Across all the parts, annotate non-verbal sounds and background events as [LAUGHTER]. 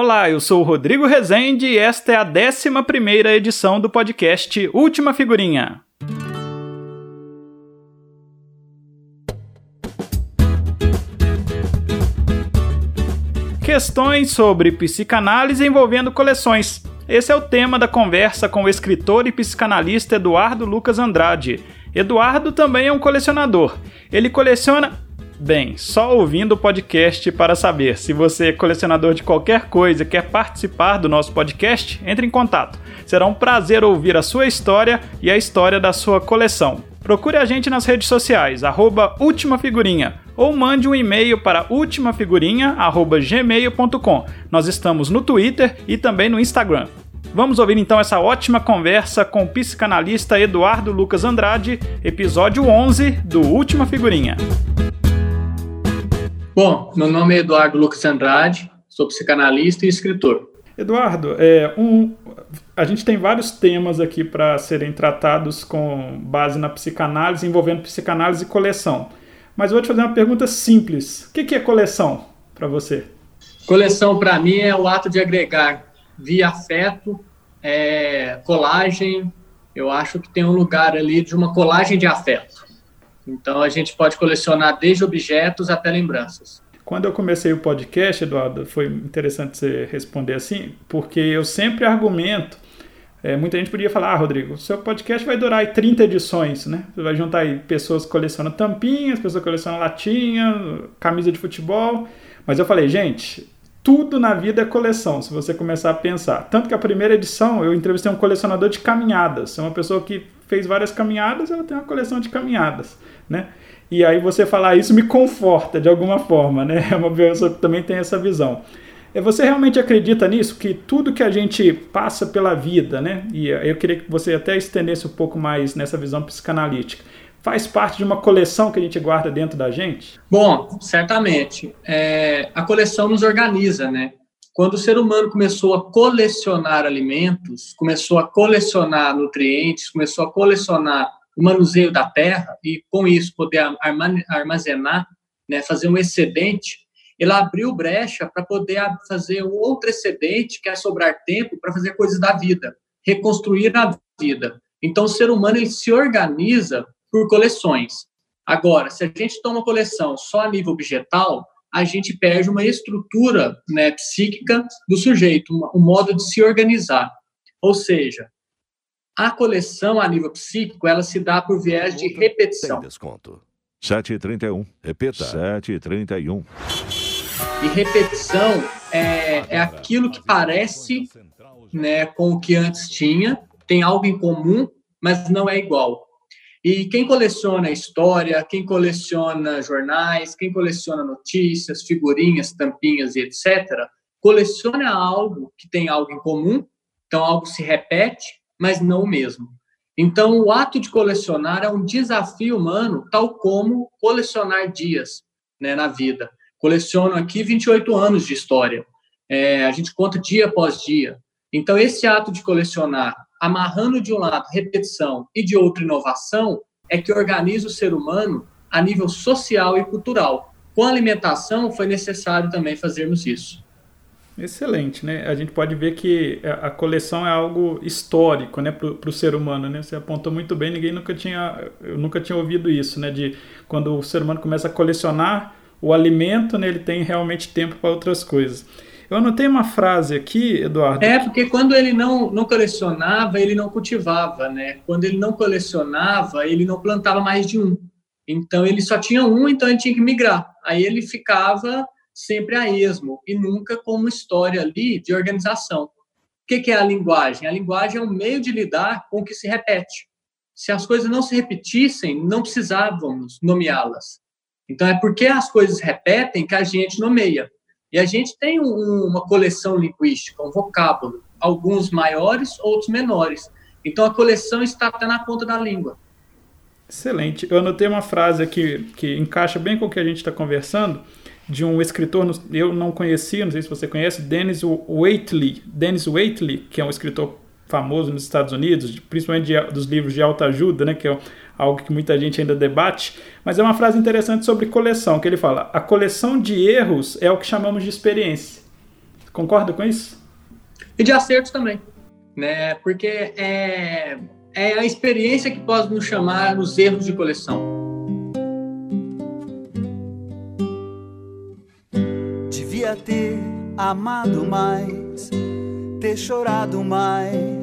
Olá, eu sou o Rodrigo Rezende e esta é a 11 edição do podcast Última Figurinha. Questões sobre psicanálise envolvendo coleções. Esse é o tema da conversa com o escritor e psicanalista Eduardo Lucas Andrade. Eduardo também é um colecionador. Ele coleciona Bem, só ouvindo o podcast para saber. Se você é colecionador de qualquer coisa e quer participar do nosso podcast, entre em contato. Será um prazer ouvir a sua história e a história da sua coleção. Procure a gente nas redes sociais, arroba Última Figurinha, ou mande um e-mail para ultimafigurinha.gmail.com. Nós estamos no Twitter e também no Instagram. Vamos ouvir então essa ótima conversa com o psicanalista Eduardo Lucas Andrade, episódio 11 do Última Figurinha. Bom, meu nome é Eduardo Lucas Andrade, sou psicanalista e escritor. Eduardo, é, um, a gente tem vários temas aqui para serem tratados com base na psicanálise, envolvendo psicanálise e coleção. Mas eu vou te fazer uma pergunta simples: o que é coleção para você? Coleção, para mim, é o ato de agregar via afeto, é, colagem. Eu acho que tem um lugar ali de uma colagem de afeto. Então a gente pode colecionar desde objetos até lembranças. Quando eu comecei o podcast, Eduardo, foi interessante você responder assim, porque eu sempre argumento. É, muita gente podia falar, ah, Rodrigo, seu podcast vai durar aí 30 edições, né? Você vai juntar aí pessoas que colecionam tampinhas, pessoas que colecionam latinha, camisa de futebol. Mas eu falei, gente, tudo na vida é coleção, se você começar a pensar. Tanto que a primeira edição eu entrevistei um colecionador de caminhadas. É uma pessoa que fez várias caminhadas, ela tem uma coleção de caminhadas né? E aí você falar isso me conforta de alguma forma, né? [LAUGHS] É uma pessoa que também tem essa visão. É, você realmente acredita nisso? Que tudo que a gente passa pela vida, né? E eu queria que você até estendesse um pouco mais nessa visão psicanalítica. Faz parte de uma coleção que a gente guarda dentro da gente? Bom, certamente. É, a coleção nos organiza, né? Quando o ser humano começou a colecionar alimentos, começou a colecionar nutrientes, começou a colecionar o manuseio da terra e, com isso, poder armazenar, né, fazer um excedente, ele abriu brecha para poder fazer um outro excedente, que é sobrar tempo para fazer coisas da vida, reconstruir a vida. Então, o ser humano ele se organiza por coleções. Agora, se a gente toma coleção só a nível objetal, a gente perde uma estrutura né, psíquica do sujeito, um modo de se organizar. Ou seja, a coleção a nível psíquico, ela se dá por viés de repetição. Desconto. 7,31. Repita. 7,31. E repetição é, é aquilo que parece né, com o que antes tinha, tem algo em comum, mas não é igual. E quem coleciona história, quem coleciona jornais, quem coleciona notícias, figurinhas, tampinhas e etc., coleciona algo que tem algo em comum, então algo se repete, mas não o mesmo. Então, o ato de colecionar é um desafio humano, tal como colecionar dias né, na vida. Coleciono aqui 28 anos de história. É, a gente conta dia após dia. Então, esse ato de colecionar, amarrando de um lado repetição e de outro inovação, é que organiza o ser humano a nível social e cultural. Com a alimentação, foi necessário também fazermos isso. Excelente, né? A gente pode ver que a coleção é algo histórico, né, para o ser humano, né? Você apontou muito bem, ninguém nunca tinha, eu nunca tinha ouvido isso, né? De quando o ser humano começa a colecionar o alimento, né, ele tem realmente tempo para outras coisas. Eu anotei uma frase aqui, Eduardo. É, porque quando ele não, não colecionava, ele não cultivava, né? Quando ele não colecionava, ele não plantava mais de um. Então ele só tinha um, então ele tinha que migrar. Aí ele ficava sempre a esmo e nunca com uma história ali de organização. O que é a linguagem? A linguagem é um meio de lidar com o que se repete. Se as coisas não se repetissem, não precisávamos nomeá-las. Então, é porque as coisas repetem que a gente nomeia. E a gente tem um, uma coleção linguística, um vocábulo, alguns maiores, outros menores. Então, a coleção está até na ponta da língua. Excelente. Eu anotei uma frase aqui que encaixa bem com o que a gente está conversando, de um escritor, eu não conhecia, não sei se você conhece, Dennis Waitley. Dennis Waitley, que é um escritor famoso nos Estados Unidos, principalmente de, dos livros de autoajuda, né, que é algo que muita gente ainda debate, mas é uma frase interessante sobre coleção, que ele fala: "A coleção de erros é o que chamamos de experiência". Concorda com isso? E de acertos também, né? Porque é, é a experiência que pode nos chamar nos erros de coleção. Devia ter amado mais, ter chorado mais,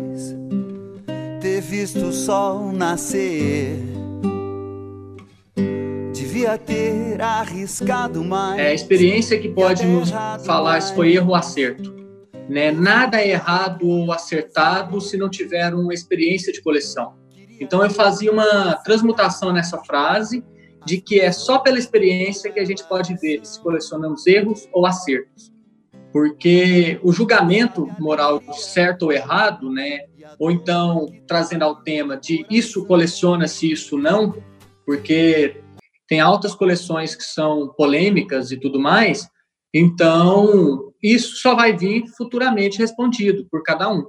ter visto o sol nascer. Devia ter arriscado mais. É a experiência que pode nos falar se foi erro ou acerto. Né? Nada é errado ou acertado se não tiver uma experiência de coleção. Então eu fazia uma transmutação nessa frase de que é só pela experiência que a gente pode ver se colecionamos erros ou acertos. Porque o julgamento moral de certo ou errado, né, ou então trazendo ao tema de isso coleciona-se, isso não, porque tem altas coleções que são polêmicas e tudo mais, então isso só vai vir futuramente respondido por cada um.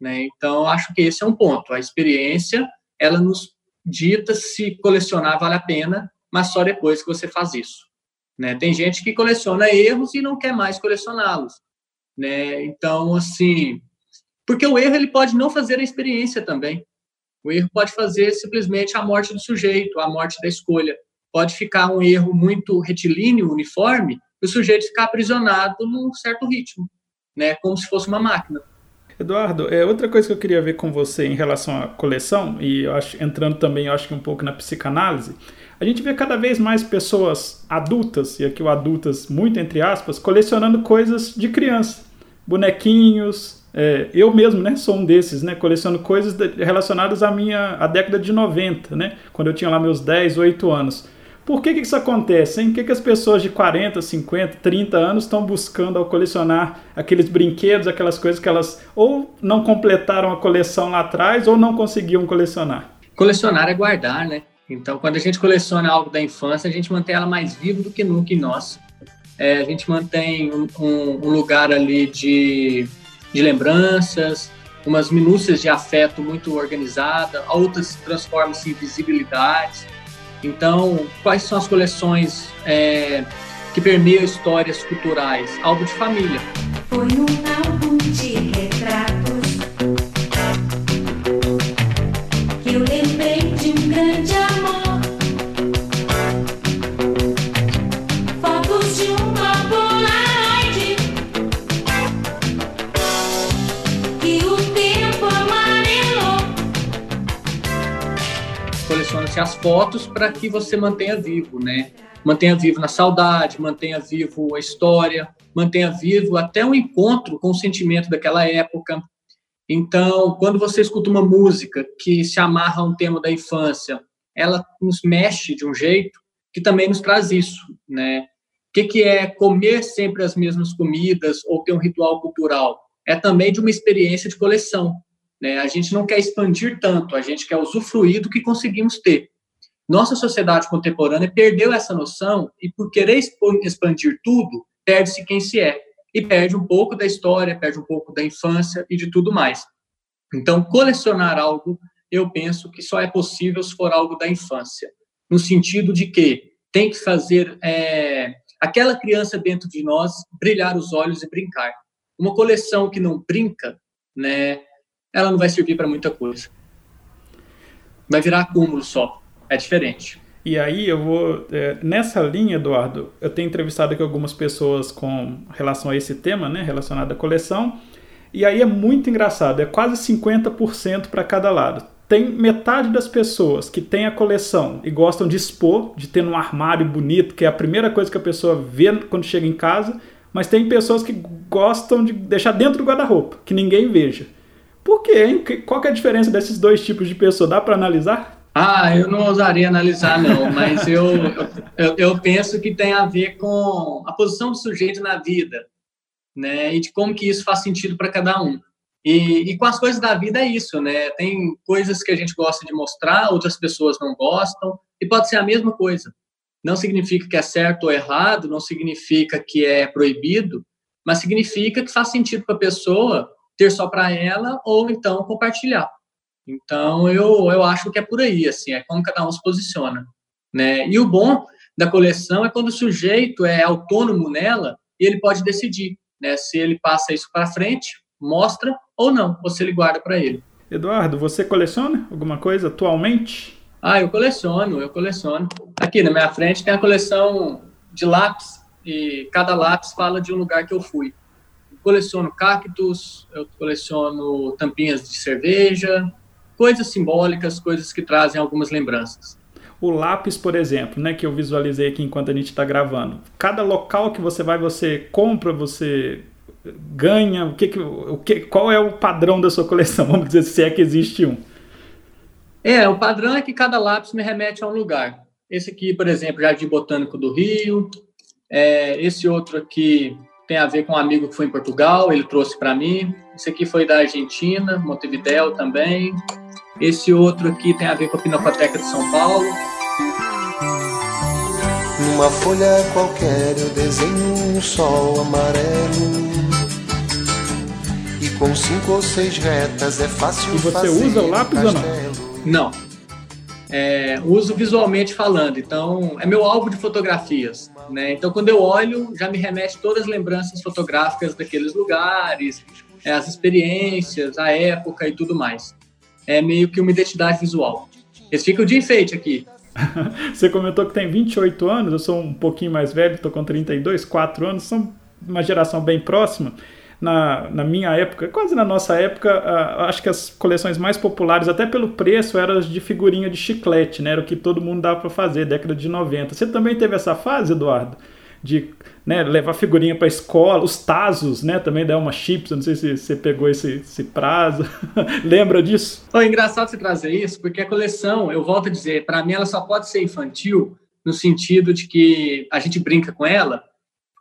Né? Então, acho que esse é um ponto. A experiência, ela nos dita se colecionar vale a pena, mas só depois que você faz isso. Né? Tem gente que coleciona erros e não quer mais colecioná-los. Né? Então, assim, porque o erro ele pode não fazer a experiência também. O erro pode fazer simplesmente a morte do sujeito, a morte da escolha. Pode ficar um erro muito retilíneo, uniforme, e o sujeito ficar aprisionado num certo ritmo, né? como se fosse uma máquina. Eduardo, é outra coisa que eu queria ver com você em relação à coleção, e eu acho, entrando também, eu acho que um pouco na psicanálise, a gente vê cada vez mais pessoas adultas, e aqui o adultas muito entre aspas, colecionando coisas de criança. Bonequinhos, é, eu mesmo, né, sou um desses, né, coleciono coisas relacionadas à minha à década de 90, né, quando eu tinha lá meus 10, 8 anos. Por que, que isso acontece? Hein? Por que, que as pessoas de 40, 50, 30 anos estão buscando ao colecionar aqueles brinquedos, aquelas coisas que elas ou não completaram a coleção lá atrás ou não conseguiam colecionar? Colecionar é guardar, né? Então, quando a gente coleciona algo da infância, a gente mantém ela mais viva do que nunca em nós. É, a gente mantém um, um, lugar ali de, de lembranças, umas minúcias de afeto muito organizada, outras transformam-se em visibilidades. Então, quais são as coleções é, que permeiam histórias culturais? Álbum de família. Foi um álbum de As fotos para que você mantenha vivo, né? Mantenha vivo na saudade, mantenha vivo a história, mantenha vivo até um encontro com o sentimento daquela época. Então, quando você escuta uma música que se amarra a um tema da infância, ela nos mexe de um jeito que também nos traz isso, né? O que, que é comer sempre as mesmas comidas ou ter um ritual cultural? É também de uma experiência de coleção. Né? A gente não quer expandir tanto, a gente quer usufruir do que conseguimos ter. Nossa sociedade contemporânea perdeu essa noção e, por querer expandir tudo, perde-se quem se é. E perde um pouco da história, perde um pouco da infância e de tudo mais. Então, colecionar algo, eu penso que só é possível se for algo da infância. No sentido de que tem que fazer é, aquela criança dentro de nós brilhar os olhos e brincar. Uma coleção que não brinca, né, ela não vai servir para muita coisa. Vai virar acúmulo só. É diferente. E aí eu vou. É, nessa linha, Eduardo, eu tenho entrevistado aqui algumas pessoas com relação a esse tema, né? Relacionado à coleção. E aí é muito engraçado, é quase 50% para cada lado. Tem metade das pessoas que tem a coleção e gostam de expor, de ter um armário bonito, que é a primeira coisa que a pessoa vê quando chega em casa, mas tem pessoas que gostam de deixar dentro do guarda-roupa, que ninguém veja. Por quê? Hein? Qual é a diferença desses dois tipos de pessoa? Dá para analisar? Ah, eu não ousaria analisar, não, mas eu, eu, eu, penso que tem a ver com a posição do sujeito na vida, né? E de como que isso faz sentido para cada um. E, e, com as coisas da vida é isso, né? Tem coisas que a gente gosta de mostrar, outras pessoas não gostam, e pode ser a mesma coisa. Não significa que é certo ou errado, não significa que é proibido, mas significa que faz sentido para a pessoa ter só para ela ou então compartilhar. Então, eu, eu acho que é por aí, assim, é como cada um se posiciona, né? E o bom da coleção é quando o sujeito é autônomo nela e ele pode decidir. né? Se ele passa isso para frente, mostra ou não, ou se ele guarda para ele. Eduardo, você coleciona alguma coisa atualmente? Ah, eu coleciono, eu coleciono. Aqui na minha frente tem a coleção de lápis e cada lápis fala de um lugar que eu fui. Coleciono cactos, eu coleciono tampinhas de cerveja, coisas simbólicas, coisas que trazem algumas lembranças. O lápis, por exemplo, né, que eu visualizei aqui enquanto a gente está gravando. Cada local que você vai, você compra, você ganha. O que, que, o que, qual é o padrão da sua coleção? [LAUGHS] Vamos dizer se é que existe um. É, o padrão é que cada lápis me remete a um lugar. Esse aqui, por exemplo, Jardim Botânico do Rio. É, esse outro aqui tem a ver com um amigo que foi em Portugal, ele trouxe para mim. Esse aqui foi da Argentina, Montevideo também. Esse outro aqui tem a ver com a Pinacoteca de São Paulo. Numa folha qualquer eu desenho um sol amarelo. E com cinco ou seis retas é fácil E você fazer usa o lápis ou não? Não. É, uso visualmente falando, então é meu álbum de fotografias. Né? Então, quando eu olho, já me remete todas as lembranças fotográficas daqueles lugares, é, as experiências, a época e tudo mais. É meio que uma identidade visual. Eles ficam de enfeite aqui. [LAUGHS] Você comentou que tem 28 anos, eu sou um pouquinho mais velho, estou com 32, 4 anos, são uma geração bem próxima. Na, na minha época, quase na nossa época, acho que as coleções mais populares, até pelo preço, eram as de figurinha de chiclete, né? Era o que todo mundo dava para fazer, década de 90. Você também teve essa fase, Eduardo? De né, levar figurinha para escola, os Tazos, né? Também dá uma chips, não sei se você pegou esse, esse prazo. [LAUGHS] Lembra disso? É engraçado você trazer isso, porque a coleção, eu volto a dizer, para mim ela só pode ser infantil no sentido de que a gente brinca com ela.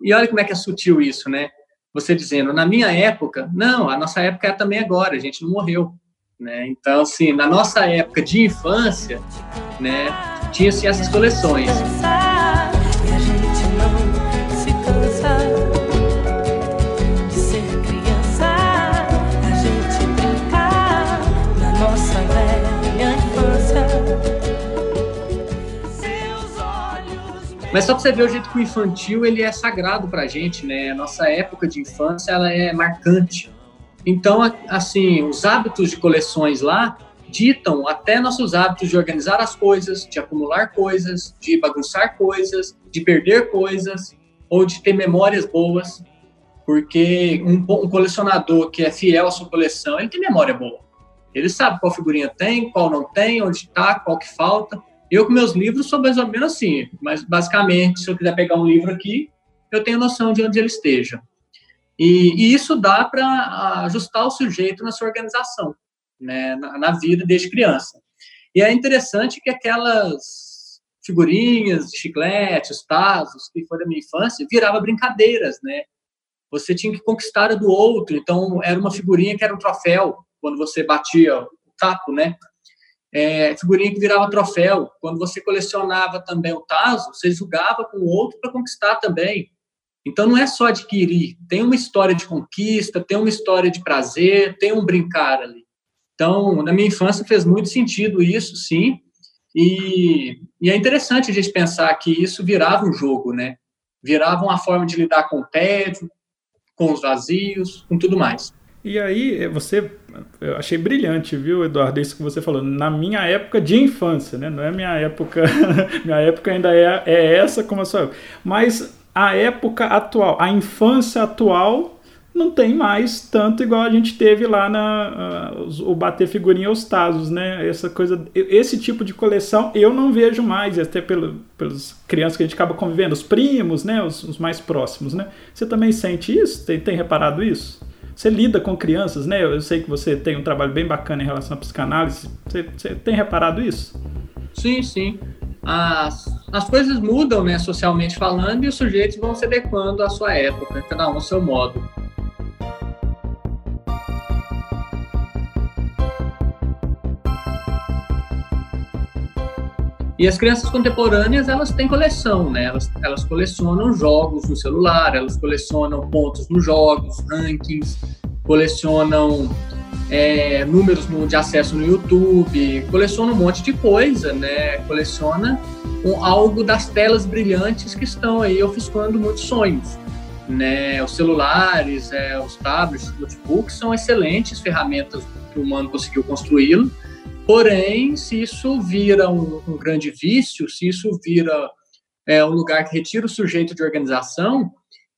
E olha como é que é sutil isso, né? Você dizendo, na minha época, não, a nossa época é também agora, a gente não morreu, né? Então, assim, na nossa época de infância, né, tinha-se essas coleções. Mas só para você ver o jeito que o infantil ele é sagrado para a gente, né? A nossa época de infância ela é marcante. Então, assim, os hábitos de coleções lá ditam até nossos hábitos de organizar as coisas, de acumular coisas, de bagunçar coisas, de perder coisas ou de ter memórias boas, porque um, um colecionador que é fiel à sua coleção, ele tem memória boa. Ele sabe qual figurinha tem, qual não tem, onde está, qual que falta. Eu com meus livros sou mais ou menos assim, mas basicamente, se eu quiser pegar um livro aqui, eu tenho noção de onde ele esteja. E, e isso dá para ajustar o sujeito na sua organização, né, na, na vida desde criança. E é interessante que aquelas figurinhas, chicletes, tazos que foi da minha infância, virava brincadeiras, né? Você tinha que conquistar a do outro, então era uma figurinha que era um troféu quando você batia o tapo, né? É, figurinha que virava troféu. Quando você colecionava também o taso, você jogava com o outro para conquistar também. Então não é só adquirir, tem uma história de conquista, tem uma história de prazer, tem um brincar ali. Então, na minha infância fez muito sentido isso, sim. E, e é interessante a gente pensar que isso virava um jogo, né? Virava uma forma de lidar com o tédio, com os vazios, com tudo mais. E aí, você, eu achei brilhante, viu, Eduardo, isso que você falou. Na minha época de infância, né? Não é minha época, [LAUGHS] minha época ainda é, é essa como a sua. Mas a época atual, a infância atual, não tem mais tanto igual a gente teve lá na uh, o bater figurinha aos tazos, né? Essa coisa, esse tipo de coleção eu não vejo mais, até pelo, pelos crianças que a gente acaba convivendo, os primos, né? Os, os mais próximos, né? Você também sente isso? Tem, tem reparado isso? Você lida com crianças, né? Eu sei que você tem um trabalho bem bacana em relação à psicanálise. Você, você tem reparado isso? Sim, sim. As, as coisas mudam, né, socialmente falando, e os sujeitos vão se adequando à sua época, cada um ao seu modo. E as crianças contemporâneas, elas têm coleção, né? Elas, elas colecionam jogos no celular, elas colecionam pontos nos jogos, rankings, colecionam é, números no- de acesso no YouTube, coleciona um monte de coisa, né? Coleciona um- algo das telas brilhantes que estão aí ofuscando muitos sonhos. né? Os celulares, é, os tablets, os notebooks são excelentes ferramentas que o humano conseguiu construí-lo. Porém, se isso vira um, um grande vício, se isso vira é, um lugar que retira o sujeito de organização,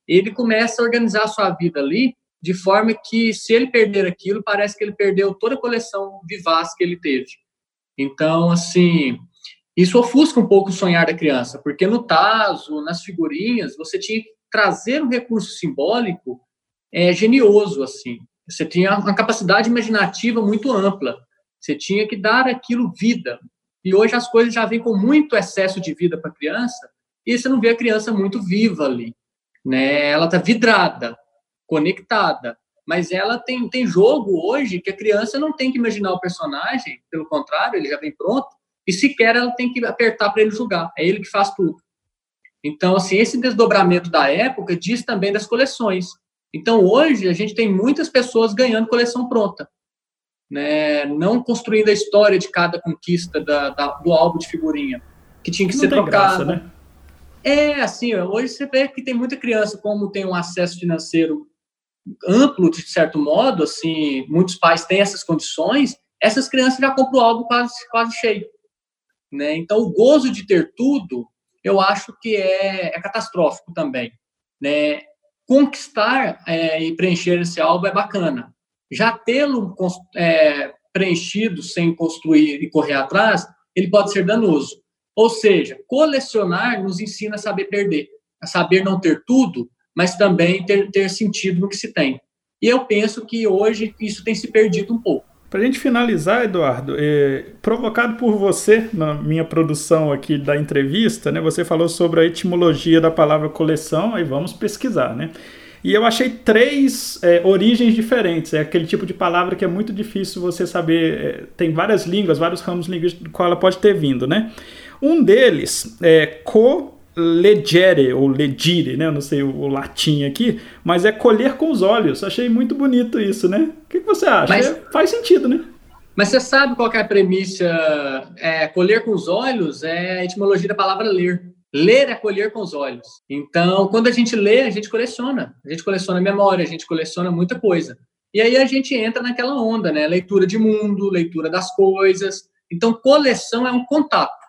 ele começa a organizar a sua vida ali de forma que, se ele perder aquilo, parece que ele perdeu toda a coleção vivaz que ele teve. Então, assim, isso ofusca um pouco o sonhar da criança, porque no taso, nas figurinhas, você tinha que trazer um recurso simbólico é, genioso, assim. Você tinha uma capacidade imaginativa muito ampla. Você tinha que dar aquilo vida. E hoje as coisas já vêm com muito excesso de vida para a criança, e você não vê a criança muito viva ali. Né? Ela está vidrada, conectada. Mas ela tem, tem jogo hoje que a criança não tem que imaginar o personagem, pelo contrário, ele já vem pronto, e sequer ela tem que apertar para ele jogar. É ele que faz tudo. Então, assim, esse desdobramento da época diz também das coleções. Então, hoje, a gente tem muitas pessoas ganhando coleção pronta. Né? Não construindo a história de cada conquista da, da, do álbum de figurinha, que tinha que Não ser trocado. né? É, assim, hoje você vê que tem muita criança, como tem um acesso financeiro amplo, de certo modo, assim, muitos pais têm essas condições, essas crianças já compram o álbum quase, quase cheio. Né? Então, o gozo de ter tudo, eu acho que é, é catastrófico também. Né? Conquistar é, e preencher esse álbum é bacana. Já tê-lo é, preenchido sem construir e correr atrás, ele pode ser danoso. Ou seja, colecionar nos ensina a saber perder, a saber não ter tudo, mas também ter, ter sentido no que se tem. E eu penso que hoje isso tem se perdido um pouco. Para a gente finalizar, Eduardo, é, provocado por você na minha produção aqui da entrevista, né, você falou sobre a etimologia da palavra coleção, aí vamos pesquisar, né? E eu achei três é, origens diferentes. É aquele tipo de palavra que é muito difícil você saber. É, tem várias línguas, vários ramos linguísticos do qual ela pode ter vindo, né? Um deles é co legere ou legire, né? Eu não sei o, o, latim aqui, mas é colher com os olhos. Achei muito bonito isso, né? O que, que você acha? Mas, é, faz sentido, né? Mas você sabe qual é a premissa? É, colher com os olhos é a etimologia da palavra ler. Ler é colher com os olhos. Então, quando a gente lê, a gente coleciona. A gente coleciona memória, a gente coleciona muita coisa. E aí a gente entra naquela onda, né? Leitura de mundo, leitura das coisas. Então, coleção é um contato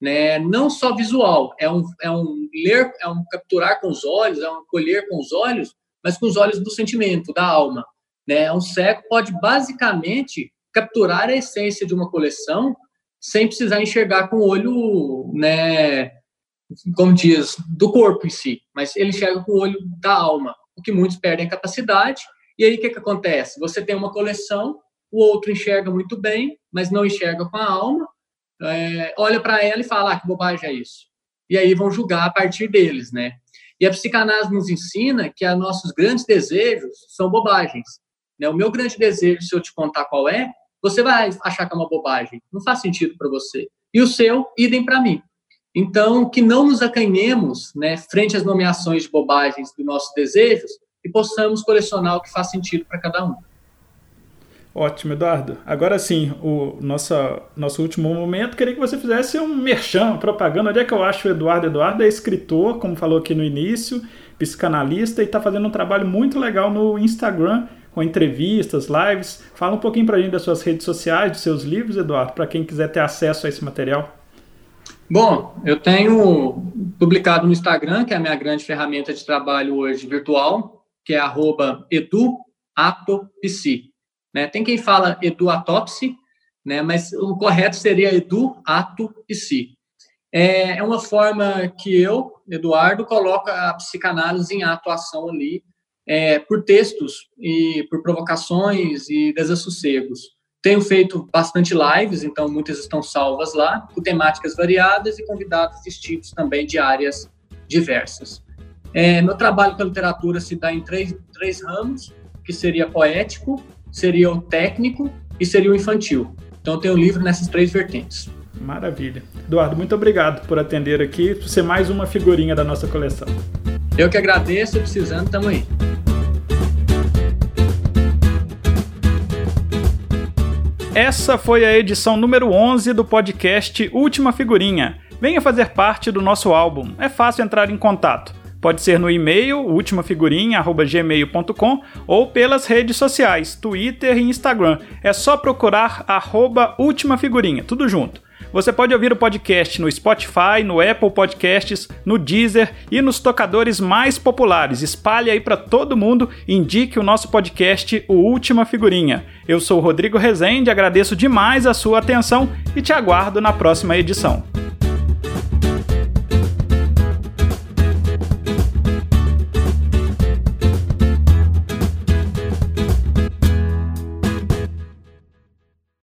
né? Não só visual, é um, é um ler, é um capturar com os olhos, é um colher com os olhos, mas com os olhos do sentimento, da alma, né? Um cego pode basicamente capturar a essência de uma coleção sem precisar enxergar com o olho, né? Como diz, do corpo em si, mas ele enxerga com o olho da alma, o que muitos perdem a capacidade. E aí o que, que acontece? Você tem uma coleção, o outro enxerga muito bem, mas não enxerga com a alma, é, olha para ela e fala, ah, que bobagem é isso. E aí vão julgar a partir deles, né? E a psicanálise nos ensina que os nossos grandes desejos são bobagens. Né? O meu grande desejo, se eu te contar qual é, você vai achar que é uma bobagem. Não faz sentido para você. E o seu, idem para mim. Então, que não nos acanhemos né, frente às nomeações de bobagens dos nossos desejos e possamos colecionar o que faz sentido para cada um. Ótimo, Eduardo. Agora sim, o nosso, nosso último momento, queria que você fizesse um merchan, uma propaganda. Onde é que eu acho o Eduardo? Eduardo é escritor, como falou aqui no início, psicanalista e está fazendo um trabalho muito legal no Instagram, com entrevistas, lives. Fala um pouquinho para a gente das suas redes sociais, dos seus livros, Eduardo, para quem quiser ter acesso a esse material. Bom, eu tenho publicado no Instagram, que é a minha grande ferramenta de trabalho hoje virtual, que é eduatopsi. Né? Tem quem fala eduatopse, né? mas o correto seria edu, ato e si. É, é uma forma que eu, Eduardo, coloco a psicanálise em atuação ali, é, por textos e por provocações e desassossegos. Tenho feito bastante lives, então muitas estão salvas lá, com temáticas variadas e convidados distintos também de áreas diversas. É, meu trabalho com a literatura se dá em três, três ramos, que seria poético, seria o técnico e seria o infantil. Então eu tenho livro nessas três vertentes. Maravilha. Eduardo, muito obrigado por atender aqui, por ser mais uma figurinha da nossa coleção. Eu que agradeço, precisando, estamos aí. Essa foi a edição número 11 do podcast Última Figurinha. Venha fazer parte do nosso álbum. É fácil entrar em contato Pode ser no e-mail ultimafigurinha@gmail.com ou pelas redes sociais, Twitter e Instagram. É só procurar arroba Última Figurinha, tudo junto. Você pode ouvir o podcast no Spotify, no Apple Podcasts, no Deezer e nos tocadores mais populares. Espalhe aí para todo mundo indique o nosso podcast O Última Figurinha. Eu sou Rodrigo Rezende, agradeço demais a sua atenção e te aguardo na próxima edição.